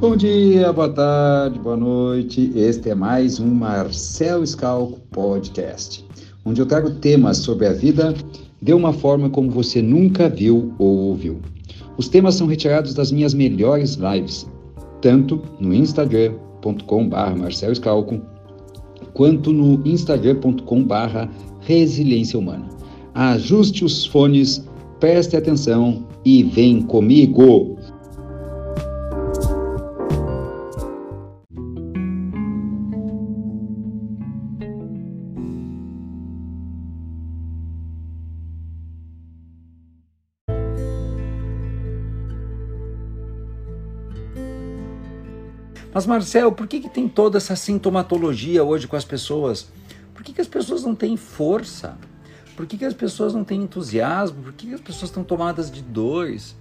Bom dia, boa tarde, boa noite. Este é mais um Marcel Scalco Podcast, onde eu trago temas sobre a vida de uma forma como você nunca viu ou ouviu. Os temas são retirados das minhas melhores lives, tanto no instagram.com.br Marcel Scalco, quanto no instagram.com.br Resiliência Humana. Ajuste os fones, preste atenção e vem comigo! Mas Marcel, por que, que tem toda essa sintomatologia hoje com as pessoas? Por que, que as pessoas não têm força? Por que, que as pessoas não têm entusiasmo? Por que, que as pessoas estão tomadas de dores?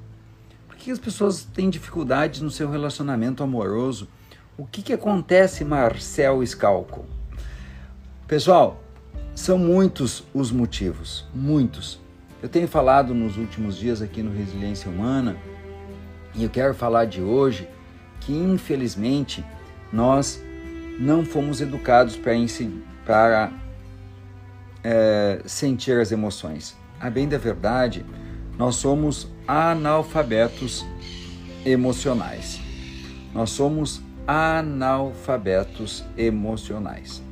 Por que, que as pessoas têm dificuldades no seu relacionamento amoroso? O que, que acontece, Marcel Scalco? Pessoal, são muitos os motivos, muitos. Eu tenho falado nos últimos dias aqui no Resiliência Humana e eu quero falar de hoje que infelizmente nós não fomos educados para, é, sentir as emoções. A bem da verdade, nós somos analfabetos emocionais. Nós somos analfabetos emocionais.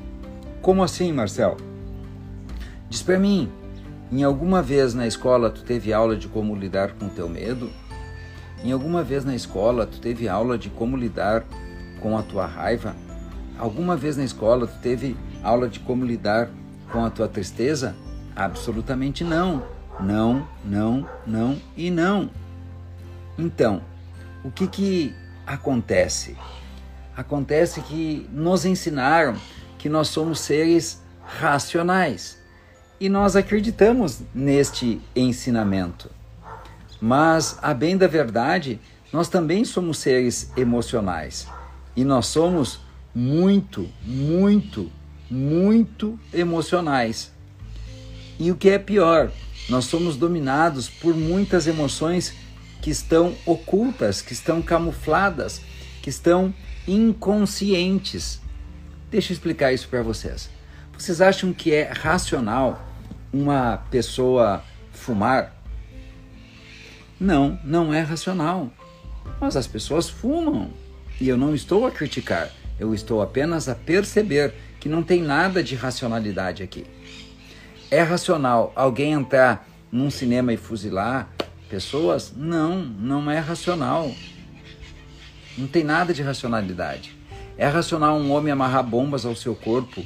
Como assim, Marcel? Diz para mim, em alguma vez na escola tu teve aula de como lidar com o teu medo? Em alguma vez na escola tu teve aula de como lidar com a tua raiva? Alguma vez na escola tu teve aula de como lidar com a tua tristeza? Absolutamente não. Não, não, não e não. Então, o que que acontece? Acontece que nos ensinaram que nós somos seres racionais e nós acreditamos neste ensinamento. Mas, a bem da verdade, nós também somos seres emocionais e nós somos muito, muito, muito emocionais. E o que é pior, nós somos dominados por muitas emoções que estão ocultas, que estão camufladas, que estão inconscientes. Deixa eu explicar isso para vocês. Vocês acham que é racional uma pessoa fumar? Não, não é racional. Mas as pessoas fumam. E eu não estou a criticar, eu estou apenas a perceber que não tem nada de racionalidade aqui. É racional alguém entrar num cinema e fuzilar pessoas? Não, não é racional. Não tem nada de racionalidade. É racional um homem amarrar bombas ao seu corpo,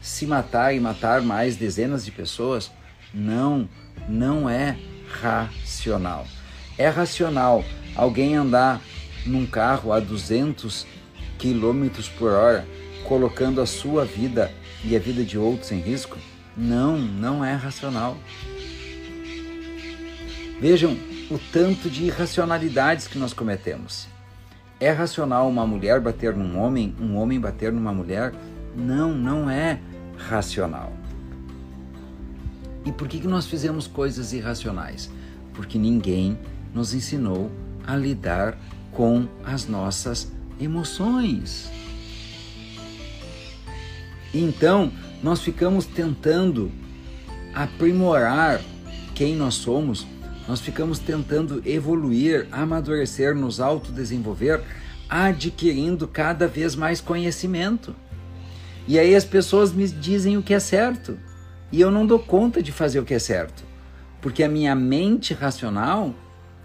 se matar e matar mais dezenas de pessoas? Não, não é racional. É racional alguém andar num carro a 200 km por hora, colocando a sua vida e a vida de outros em risco? Não, não é racional. Vejam o tanto de irracionalidades que nós cometemos. É racional uma mulher bater num homem, um homem bater numa mulher? Não, não é racional. E por que, que nós fizemos coisas irracionais? Porque ninguém nos ensinou a lidar com as nossas emoções. Então, nós ficamos tentando aprimorar quem nós somos, nós ficamos tentando evoluir, amadurecer, nos autodesenvolver, adquirindo cada vez mais conhecimento. E aí as pessoas me dizem o que é certo, e eu não dou conta de fazer o que é certo, porque a minha mente racional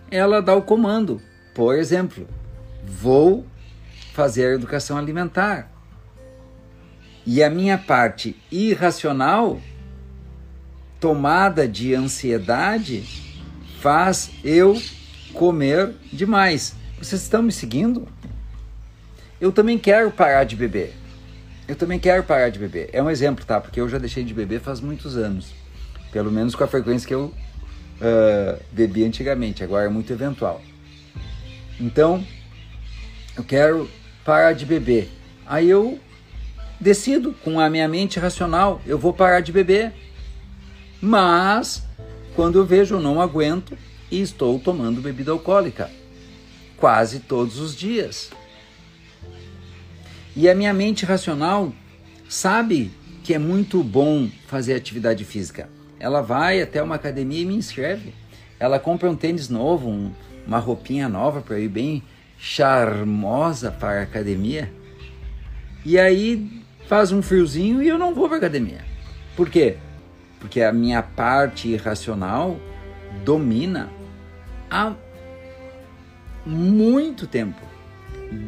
ela dá o comando. Por exemplo, vou fazer a educação alimentar. E a minha parte irracional, tomada de ansiedade, faz eu comer demais. Vocês estão me seguindo? Eu também quero parar de beber. Eu também quero parar de beber. É um exemplo, tá? Porque eu já deixei de beber faz muitos anos. Pelo menos com a frequência que eu uh, bebi antigamente, agora é muito eventual. Então, eu quero parar de beber. Aí eu decido com a minha mente racional, eu vou parar de beber. Mas quando eu vejo eu não aguento e estou tomando bebida alcoólica quase todos os dias. E a minha mente racional sabe que é muito bom fazer atividade física. Ela vai até uma academia e me inscreve. Ela compra um tênis novo, um, uma roupinha nova para ir bem charmosa para a academia. E aí faz um friozinho e eu não vou para academia. Por quê? Porque a minha parte irracional domina há muito tempo.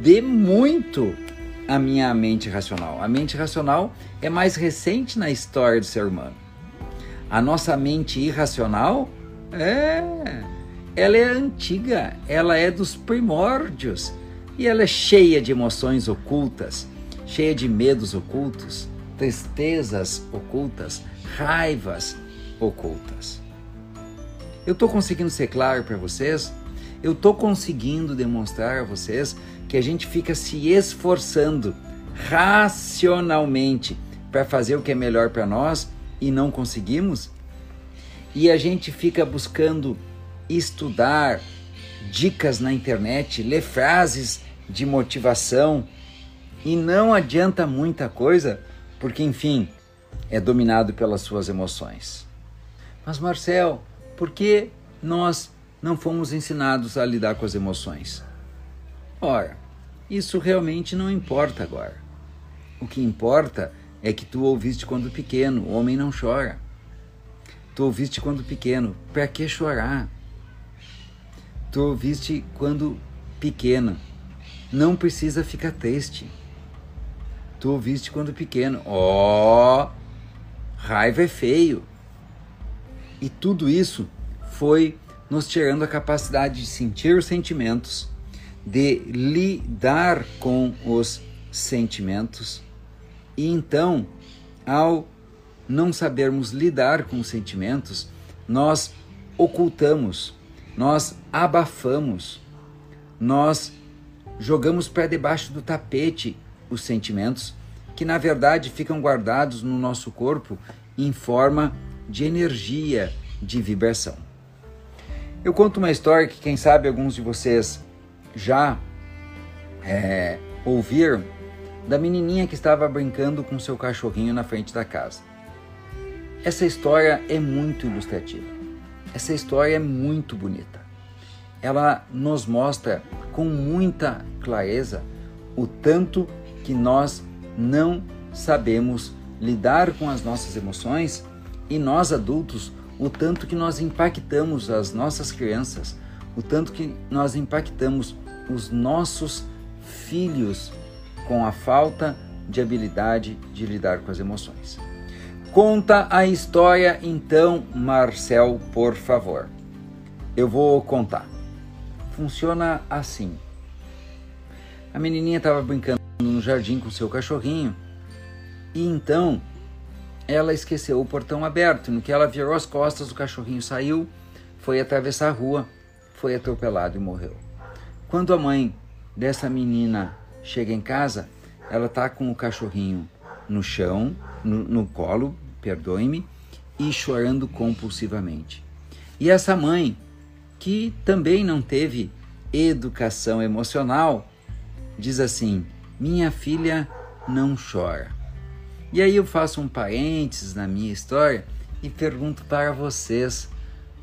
De muito a minha mente racional. A mente racional é mais recente na história do ser humano. A nossa mente irracional é ela é antiga, ela é dos primórdios e ela é cheia de emoções ocultas, cheia de medos ocultos, tristezas ocultas, raivas ocultas. Eu estou conseguindo ser claro para vocês? Eu estou conseguindo demonstrar a vocês que a gente fica se esforçando racionalmente para fazer o que é melhor para nós e não conseguimos? E a gente fica buscando estudar dicas na internet, ler frases de motivação e não adianta muita coisa, porque enfim, é dominado pelas suas emoções. Mas Marcel, por que nós não fomos ensinados a lidar com as emoções? Ora, isso realmente não importa agora. O que importa é que tu ouviste quando pequeno, o homem não chora. Tu ouviste quando pequeno, para que chorar? Tu ouviste quando pequena, não precisa ficar triste. Tu ouviste quando pequeno, ó, oh, raiva é feio. E tudo isso foi nos tirando a capacidade de sentir os sentimentos, de lidar com os sentimentos. E então, ao não sabermos lidar com os sentimentos, nós ocultamos, nós abafamos, nós jogamos para debaixo do tapete os sentimentos que na verdade ficam guardados no nosso corpo em forma de energia, de vibração. Eu conto uma história que quem sabe alguns de vocês já é, ouviram da menininha que estava brincando com seu cachorrinho na frente da casa. Essa história é muito ilustrativa. Essa história é muito bonita. Ela nos mostra com muita clareza o tanto que nós não sabemos lidar com as nossas emoções e nós adultos o tanto que nós impactamos as nossas crianças, o tanto que nós impactamos os nossos filhos com a falta de habilidade de lidar com as emoções. Conta a história então, Marcel, por favor. Eu vou contar. Funciona assim. A menininha estava brincando no jardim com seu cachorrinho e então ela esqueceu o portão aberto. No que ela virou as costas, o cachorrinho saiu, foi atravessar a rua, foi atropelado e morreu. Quando a mãe dessa menina chega em casa, ela está com o cachorrinho no chão, no, no colo, perdoe-me, e chorando compulsivamente. E essa mãe, que também não teve educação emocional, diz assim: Minha filha não chora. E aí eu faço um parênteses na minha história e pergunto para vocês: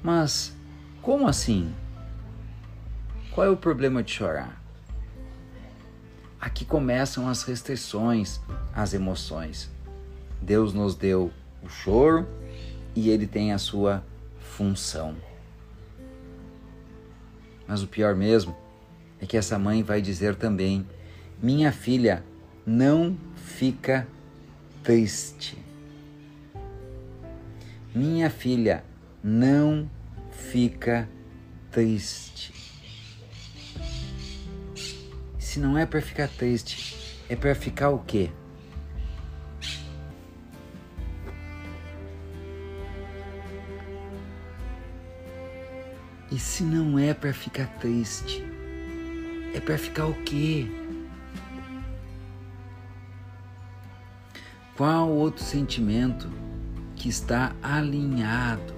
mas como assim? Qual é o problema de chorar? Aqui começam as restrições às emoções. Deus nos deu o choro e ele tem a sua função. Mas o pior mesmo é que essa mãe vai dizer também: minha filha não fica triste. Minha filha, não fica triste. Se não é para ficar triste, é para ficar o quê? E se não é para ficar triste, é para ficar o quê? Qual outro sentimento que está alinhado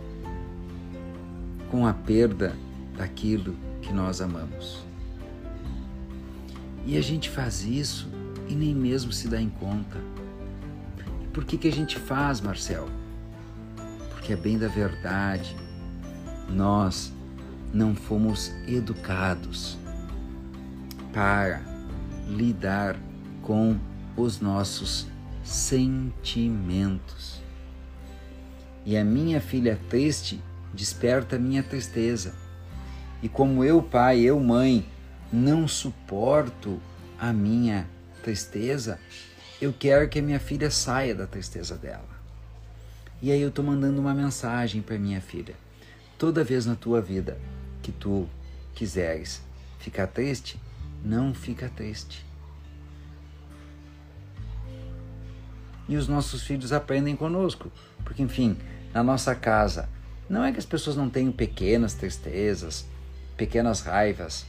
com a perda daquilo que nós amamos? E a gente faz isso e nem mesmo se dá em conta. E por que, que a gente faz, Marcel? Porque é bem da verdade. Nós não fomos educados para lidar com os nossos sentimentos. E a minha filha triste desperta a minha tristeza. E como eu, pai, eu, mãe, não suporto a minha tristeza, eu quero que a minha filha saia da tristeza dela. E aí eu estou mandando uma mensagem para minha filha. Toda vez na tua vida que tu quiseres ficar triste, não fica triste. E os nossos filhos aprendem conosco, porque enfim, na nossa casa, não é que as pessoas não tenham pequenas tristezas, pequenas raivas.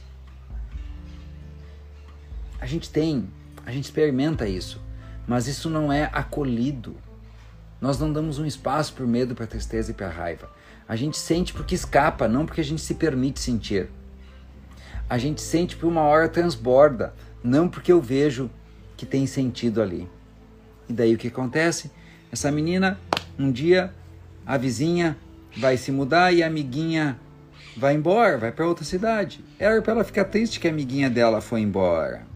A gente tem, a gente experimenta isso, mas isso não é acolhido. Nós não damos um espaço para o medo, para a tristeza e para a raiva. A gente sente porque escapa, não porque a gente se permite sentir. A gente sente por uma hora transborda, não porque eu vejo que tem sentido ali. E daí o que acontece? Essa menina, um dia, a vizinha vai se mudar e a amiguinha vai embora, vai para outra cidade. Era para ela ficar triste que a amiguinha dela foi embora.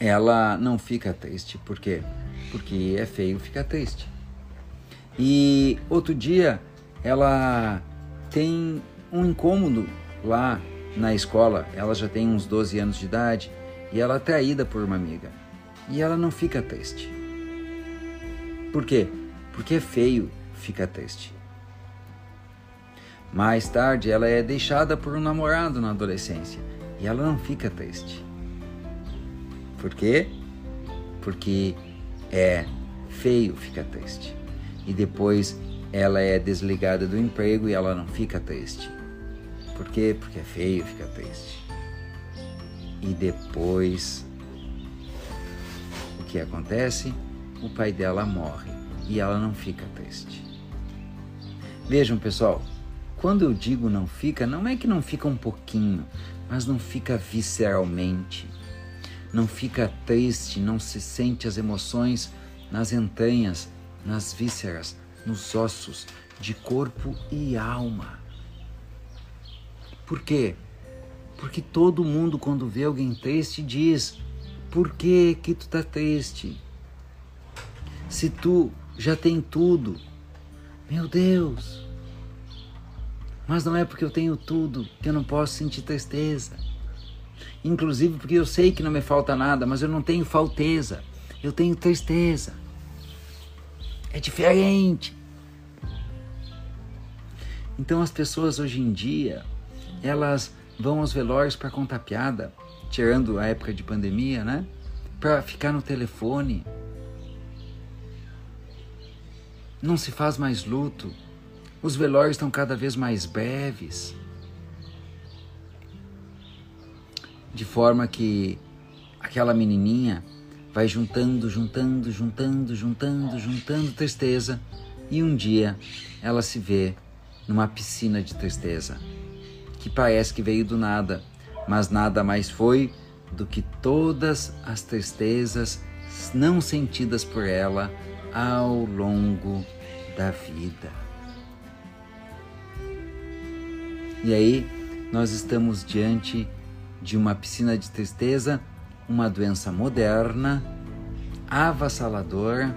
Ela não fica triste, por quê? Porque é feio ficar triste. E outro dia ela tem um incômodo lá na escola, ela já tem uns 12 anos de idade e ela é traída por uma amiga. E ela não fica triste. Por quê? Porque é feio ficar triste. Mais tarde, ela é deixada por um namorado na adolescência e ela não fica triste. Por quê? Porque é feio ficar triste. E depois ela é desligada do emprego e ela não fica triste. Por quê? Porque é feio ficar triste. E depois o que acontece? O pai dela morre e ela não fica triste. Vejam, pessoal, quando eu digo não fica, não é que não fica um pouquinho, mas não fica visceralmente. Não fica triste, não se sente as emoções nas entranhas, nas vísceras, nos ossos, de corpo e alma. Por quê? Porque todo mundo, quando vê alguém triste, diz: Por que que tu tá triste? Se tu já tem tudo, meu Deus! Mas não é porque eu tenho tudo que eu não posso sentir tristeza. Inclusive porque eu sei que não me falta nada, mas eu não tenho falteza. Eu tenho tristeza. É diferente. Então as pessoas hoje em dia, elas vão aos velórios para contar piada, tirando a época de pandemia, né? Para ficar no telefone. Não se faz mais luto. Os velórios estão cada vez mais breves. De forma que aquela menininha vai juntando, juntando, juntando, juntando, juntando tristeza e um dia ela se vê numa piscina de tristeza que parece que veio do nada, mas nada mais foi do que todas as tristezas não sentidas por ela ao longo da vida. E aí, nós estamos diante de uma piscina de tristeza, uma doença moderna, avassaladora,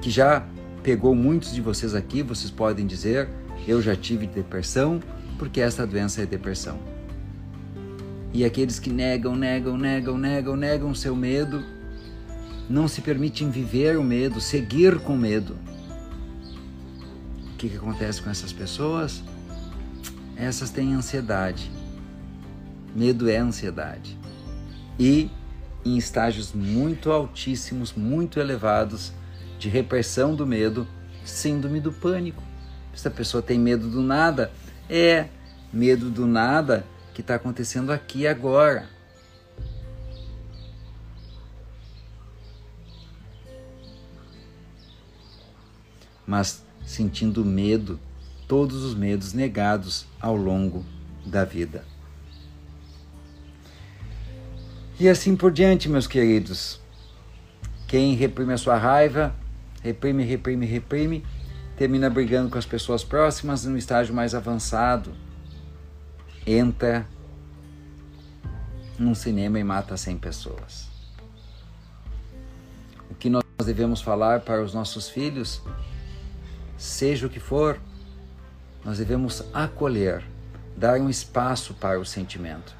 que já pegou muitos de vocês aqui, vocês podem dizer, eu já tive depressão, porque essa doença é depressão. E aqueles que negam, negam, negam, negam, negam seu medo, não se permitem viver o medo, seguir com medo. O que, que acontece com essas pessoas? essas têm ansiedade. Medo é ansiedade. E em estágios muito altíssimos, muito elevados de repressão do medo, síndrome do pânico. Se a pessoa tem medo do nada, é medo do nada que está acontecendo aqui agora. Mas sentindo medo todos os medos negados ao longo da vida. E assim por diante, meus queridos. Quem reprime a sua raiva, reprime, reprime, reprime, termina brigando com as pessoas próximas no estágio mais avançado. Entra num cinema e mata 100 pessoas. O que nós devemos falar para os nossos filhos, seja o que for, nós devemos acolher, dar um espaço para o sentimento.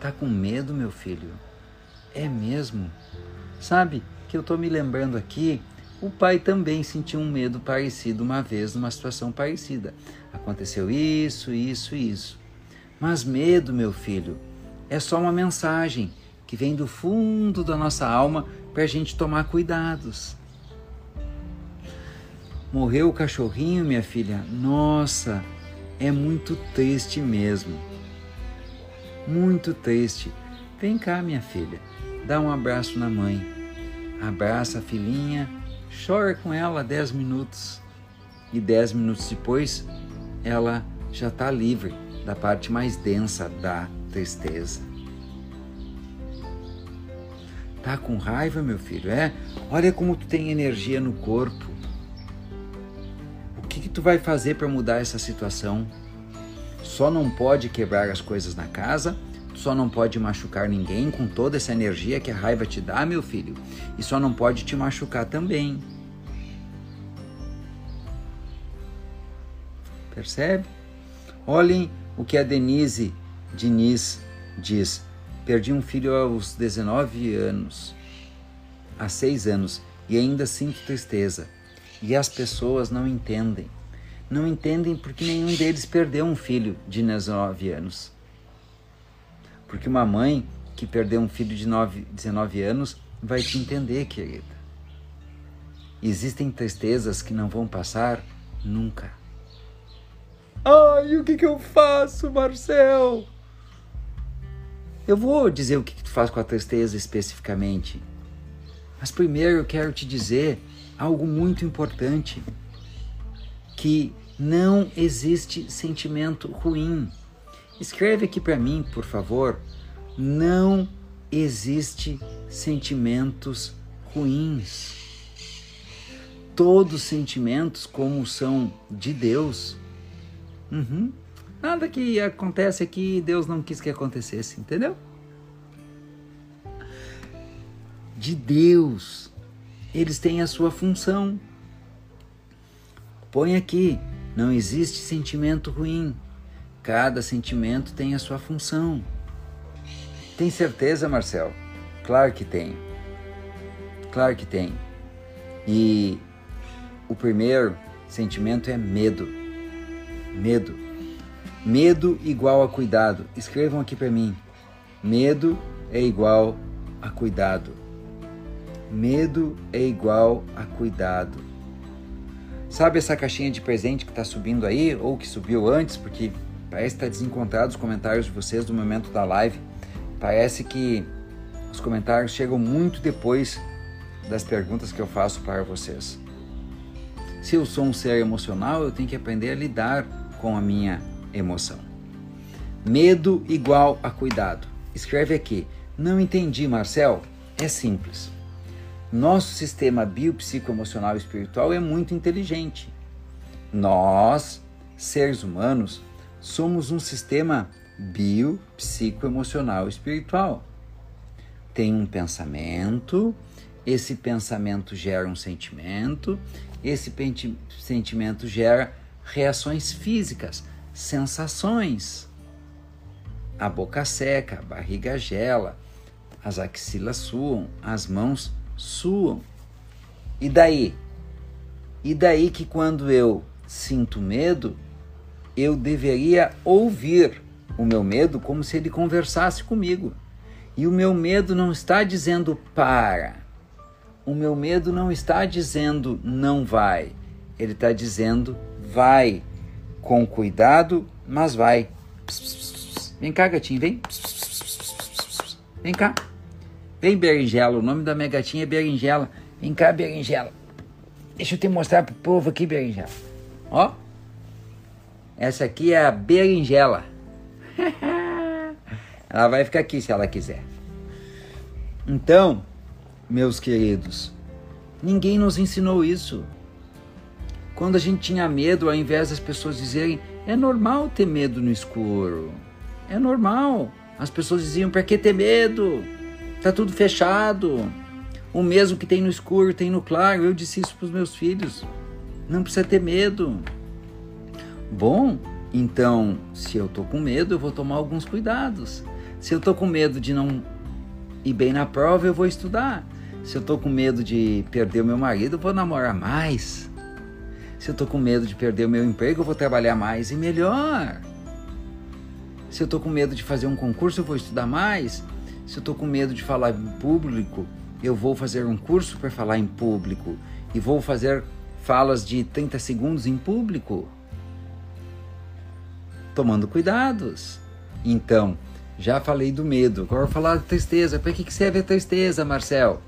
Tá com medo, meu filho? É mesmo? Sabe que eu estou me lembrando aqui, o pai também sentiu um medo parecido uma vez numa situação parecida. Aconteceu isso, isso, isso. Mas medo, meu filho, é só uma mensagem que vem do fundo da nossa alma para a gente tomar cuidados. Morreu o cachorrinho, minha filha? Nossa, é muito triste mesmo. Muito triste. Vem cá, minha filha, dá um abraço na mãe. Abraça a filhinha, chora com ela dez minutos. E dez minutos depois, ela já está livre da parte mais densa da tristeza. Tá com raiva, meu filho? É? Olha como tu tem energia no corpo. O que, que tu vai fazer para mudar essa situação? Só não pode quebrar as coisas na casa, só não pode machucar ninguém com toda essa energia que a raiva te dá, meu filho, e só não pode te machucar também. Percebe? Olhem o que a Denise Diniz diz: Perdi um filho aos 19 anos, há seis anos, e ainda sinto tristeza. E as pessoas não entendem. Não entendem porque nenhum deles perdeu um filho de 19 anos. Porque uma mãe que perdeu um filho de 9, 19 anos vai te entender, querida. Existem tristezas que não vão passar nunca. Ai, o que, que eu faço, Marcel? Eu vou dizer o que, que tu faz com a tristeza especificamente. Mas primeiro eu quero te dizer algo muito importante: que não existe sentimento ruim. Escreve aqui para mim, por favor. Não existe sentimentos ruins. Todos sentimentos, como são de Deus, Uhum. Nada que acontece aqui Deus não quis que acontecesse, entendeu? De Deus, eles têm a sua função. Põe aqui, não existe sentimento ruim. Cada sentimento tem a sua função. Tem certeza, Marcel? Claro que tem. Claro que tem. E o primeiro sentimento é medo Medo. Medo igual a cuidado. Escrevam aqui para mim. Medo é igual a cuidado. Medo é igual a cuidado. Sabe essa caixinha de presente que está subindo aí, ou que subiu antes, porque parece que está desencontrado os comentários de vocês do momento da live. Parece que os comentários chegam muito depois das perguntas que eu faço para vocês. Se eu sou um ser emocional, eu tenho que aprender a lidar com a minha emoção. Medo igual a cuidado. Escreve aqui. Não entendi, Marcel? É simples. Nosso sistema biopsicoemocional e espiritual é muito inteligente. Nós, seres humanos, somos um sistema biopsicoemocional e espiritual. Tem um pensamento, esse pensamento gera um sentimento, esse sentimento gera reações físicas, sensações. A boca seca, a barriga gela, as axilas suam, as mãos suam. E daí? E daí que quando eu sinto medo, eu deveria ouvir o meu medo como se ele conversasse comigo. E o meu medo não está dizendo para. O meu medo não está dizendo não vai. Ele está dizendo vai com cuidado, mas vai. Vem cá, gatinho, vem. Vem cá. Vem, berinjela. O nome da minha gatinha é berinjela. Vem cá, berinjela. Deixa eu te mostrar pro povo aqui, berinjela. Ó. Essa aqui é a berinjela. ela vai ficar aqui se ela quiser. Então, meus queridos, ninguém nos ensinou isso. Quando a gente tinha medo, ao invés das pessoas dizerem, é normal ter medo no escuro. É normal. As pessoas diziam, para que ter medo? Tá tudo fechado. O mesmo que tem no escuro tem no claro. Eu disse isso para os meus filhos. Não precisa ter medo. Bom, então, se eu tô com medo, eu vou tomar alguns cuidados. Se eu tô com medo de não ir bem na prova, eu vou estudar. Se eu tô com medo de perder o meu marido, eu vou namorar mais. Se eu tô com medo de perder o meu emprego, eu vou trabalhar mais e melhor. Se eu tô com medo de fazer um concurso, eu vou estudar mais. Se eu tô com medo de falar em público, eu vou fazer um curso para falar em público e vou fazer falas de 30 segundos em público. Tomando cuidados. Então, já falei do medo, agora vou falar da tristeza. Para que serve a tristeza, Marcel?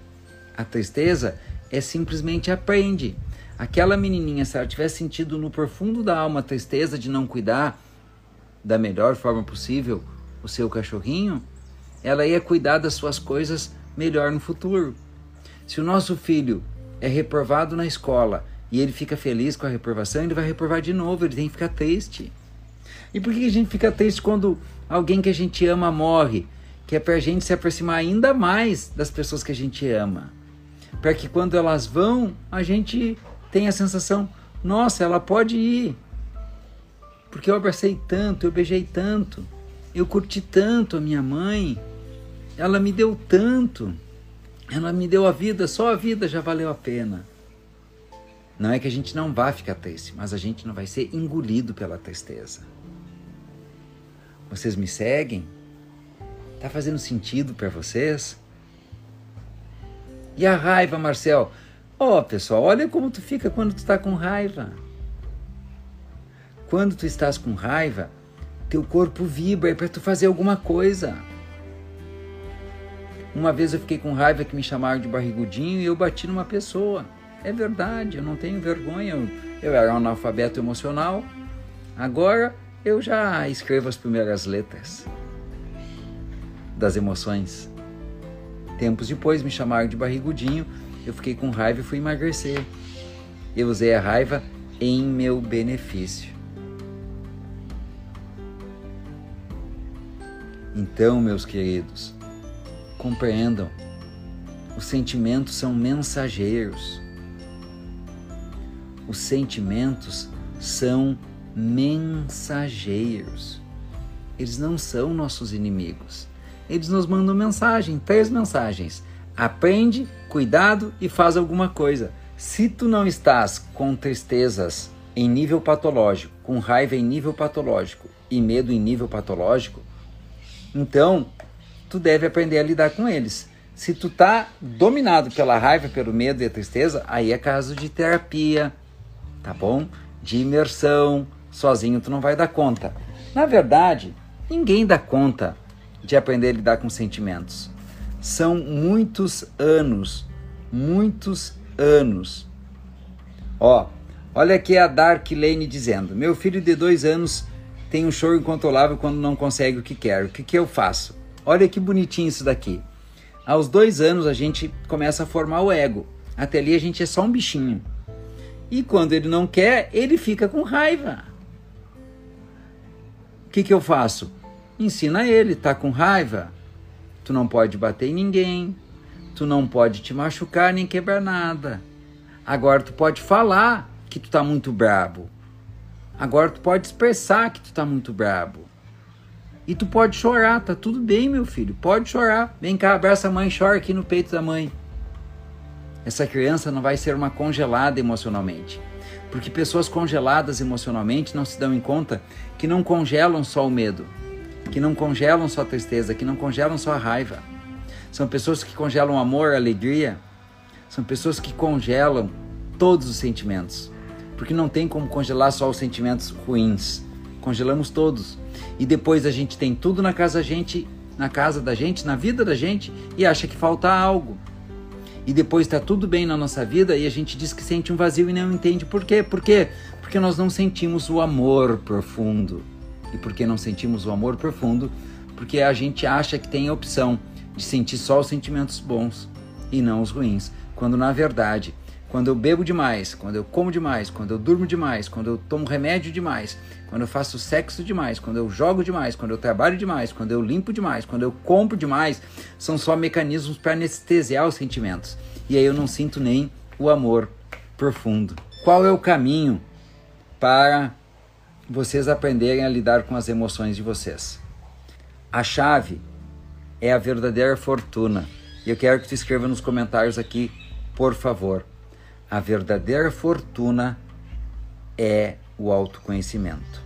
A tristeza é simplesmente aprende. Aquela menininha, se ela tivesse sentido no profundo da alma a tristeza de não cuidar da melhor forma possível o seu cachorrinho, ela ia cuidar das suas coisas melhor no futuro. Se o nosso filho é reprovado na escola e ele fica feliz com a reprovação, ele vai reprovar de novo, ele tem que ficar triste. E por que a gente fica triste quando alguém que a gente ama morre? Que é para a gente se aproximar ainda mais das pessoas que a gente ama. Para que quando elas vão, a gente tem a sensação: nossa, ela pode ir. Porque eu abracei tanto, eu beijei tanto, eu curti tanto a minha mãe, ela me deu tanto, ela me deu a vida, só a vida já valeu a pena. Não é que a gente não vá ficar triste, mas a gente não vai ser engolido pela tristeza. Vocês me seguem? Tá fazendo sentido para vocês? E a raiva, Marcel? Ó, oh, pessoal, olha como tu fica quando tu está com raiva. Quando tu estás com raiva, teu corpo vibra é para tu fazer alguma coisa. Uma vez eu fiquei com raiva que me chamaram de barrigudinho e eu bati numa pessoa. É verdade, eu não tenho vergonha. Eu, eu era um analfabeto emocional. Agora eu já escrevo as primeiras letras das emoções. Tempos depois me chamaram de barrigudinho eu fiquei com raiva e fui emagrecer. Eu usei a raiva em meu benefício. Então, meus queridos, compreendam: os sentimentos são mensageiros. Os sentimentos são mensageiros. Eles não são nossos inimigos. Eles nos mandam mensagem, três mensagens Aprende, cuidado e faz alguma coisa. Se tu não estás com tristezas em nível patológico, com raiva em nível patológico e medo em nível patológico, então tu deve aprender a lidar com eles. Se tu tá dominado pela raiva, pelo medo e a tristeza, aí é caso de terapia, tá bom? De imersão, sozinho tu não vai dar conta. Na verdade, ninguém dá conta de aprender a lidar com sentimentos são muitos anos, muitos anos. Ó, olha aqui a Dark Lane dizendo: Meu filho de dois anos tem um choro incontrolável quando não consegue o que quer. O que, que eu faço? Olha que bonitinho isso daqui. Aos dois anos a gente começa a formar o ego. Até ali a gente é só um bichinho. E quando ele não quer, ele fica com raiva. Que, que eu faço? Ensina ele, tá com raiva? Tu não pode bater em ninguém, tu não pode te machucar nem quebrar nada. Agora tu pode falar que tu tá muito brabo. Agora tu pode expressar que tu tá muito brabo. E tu pode chorar, tá tudo bem, meu filho. Pode chorar. Vem cá, abraça a mãe, chora aqui no peito da mãe. Essa criança não vai ser uma congelada emocionalmente. Porque pessoas congeladas emocionalmente não se dão em conta que não congelam só o medo, que não congelam só a tristeza, que não congelam só a raiva. São pessoas que congelam amor, alegria. São pessoas que congelam todos os sentimentos. Porque não tem como congelar só os sentimentos ruins. Congelamos todos. E depois a gente tem tudo na casa da gente, na casa da gente, na vida da gente e acha que falta algo. E depois está tudo bem na nossa vida e a gente diz que sente um vazio e não entende por quê. Por quê? Porque nós não sentimos o amor profundo e porque não sentimos o amor profundo, porque a gente acha que tem a opção de sentir só os sentimentos bons e não os ruins, quando na verdade, quando eu bebo demais, quando eu como demais, quando eu durmo demais, quando eu tomo remédio demais, quando eu faço sexo demais, quando eu jogo demais, quando eu trabalho demais, quando eu limpo demais, quando eu compro demais, são só mecanismos para anestesiar os sentimentos. E aí eu não sinto nem o amor profundo. Qual é o caminho para vocês aprenderem a lidar com as emoções de vocês? A chave é a verdadeira fortuna. E eu quero que tu escreva nos comentários aqui, por favor. A verdadeira fortuna é o autoconhecimento.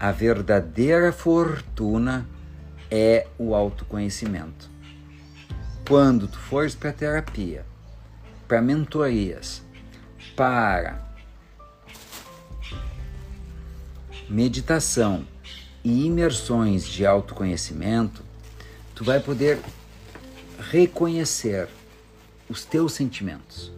A verdadeira fortuna é o autoconhecimento. Quando tu fores para terapia, para mentorias, para meditação e imersões de autoconhecimento, tu vai poder reconhecer os teus sentimentos.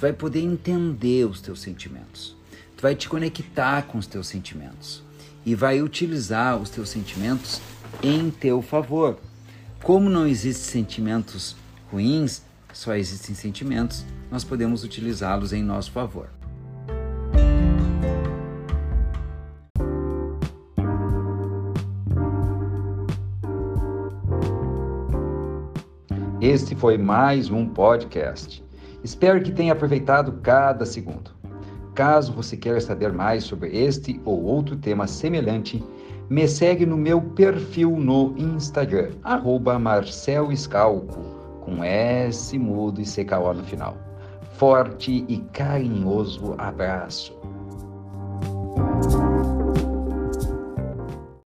Tu vai poder entender os teus sentimentos. Tu vai te conectar com os teus sentimentos e vai utilizar os teus sentimentos em teu favor. Como não existem sentimentos ruins, só existem sentimentos, nós podemos utilizá-los em nosso favor. Este foi mais um podcast. Espero que tenha aproveitado cada segundo. Caso você queira saber mais sobre este ou outro tema semelhante, me segue no meu perfil no Instagram, arroba com S mudo e CKO no final. Forte e carinhoso abraço.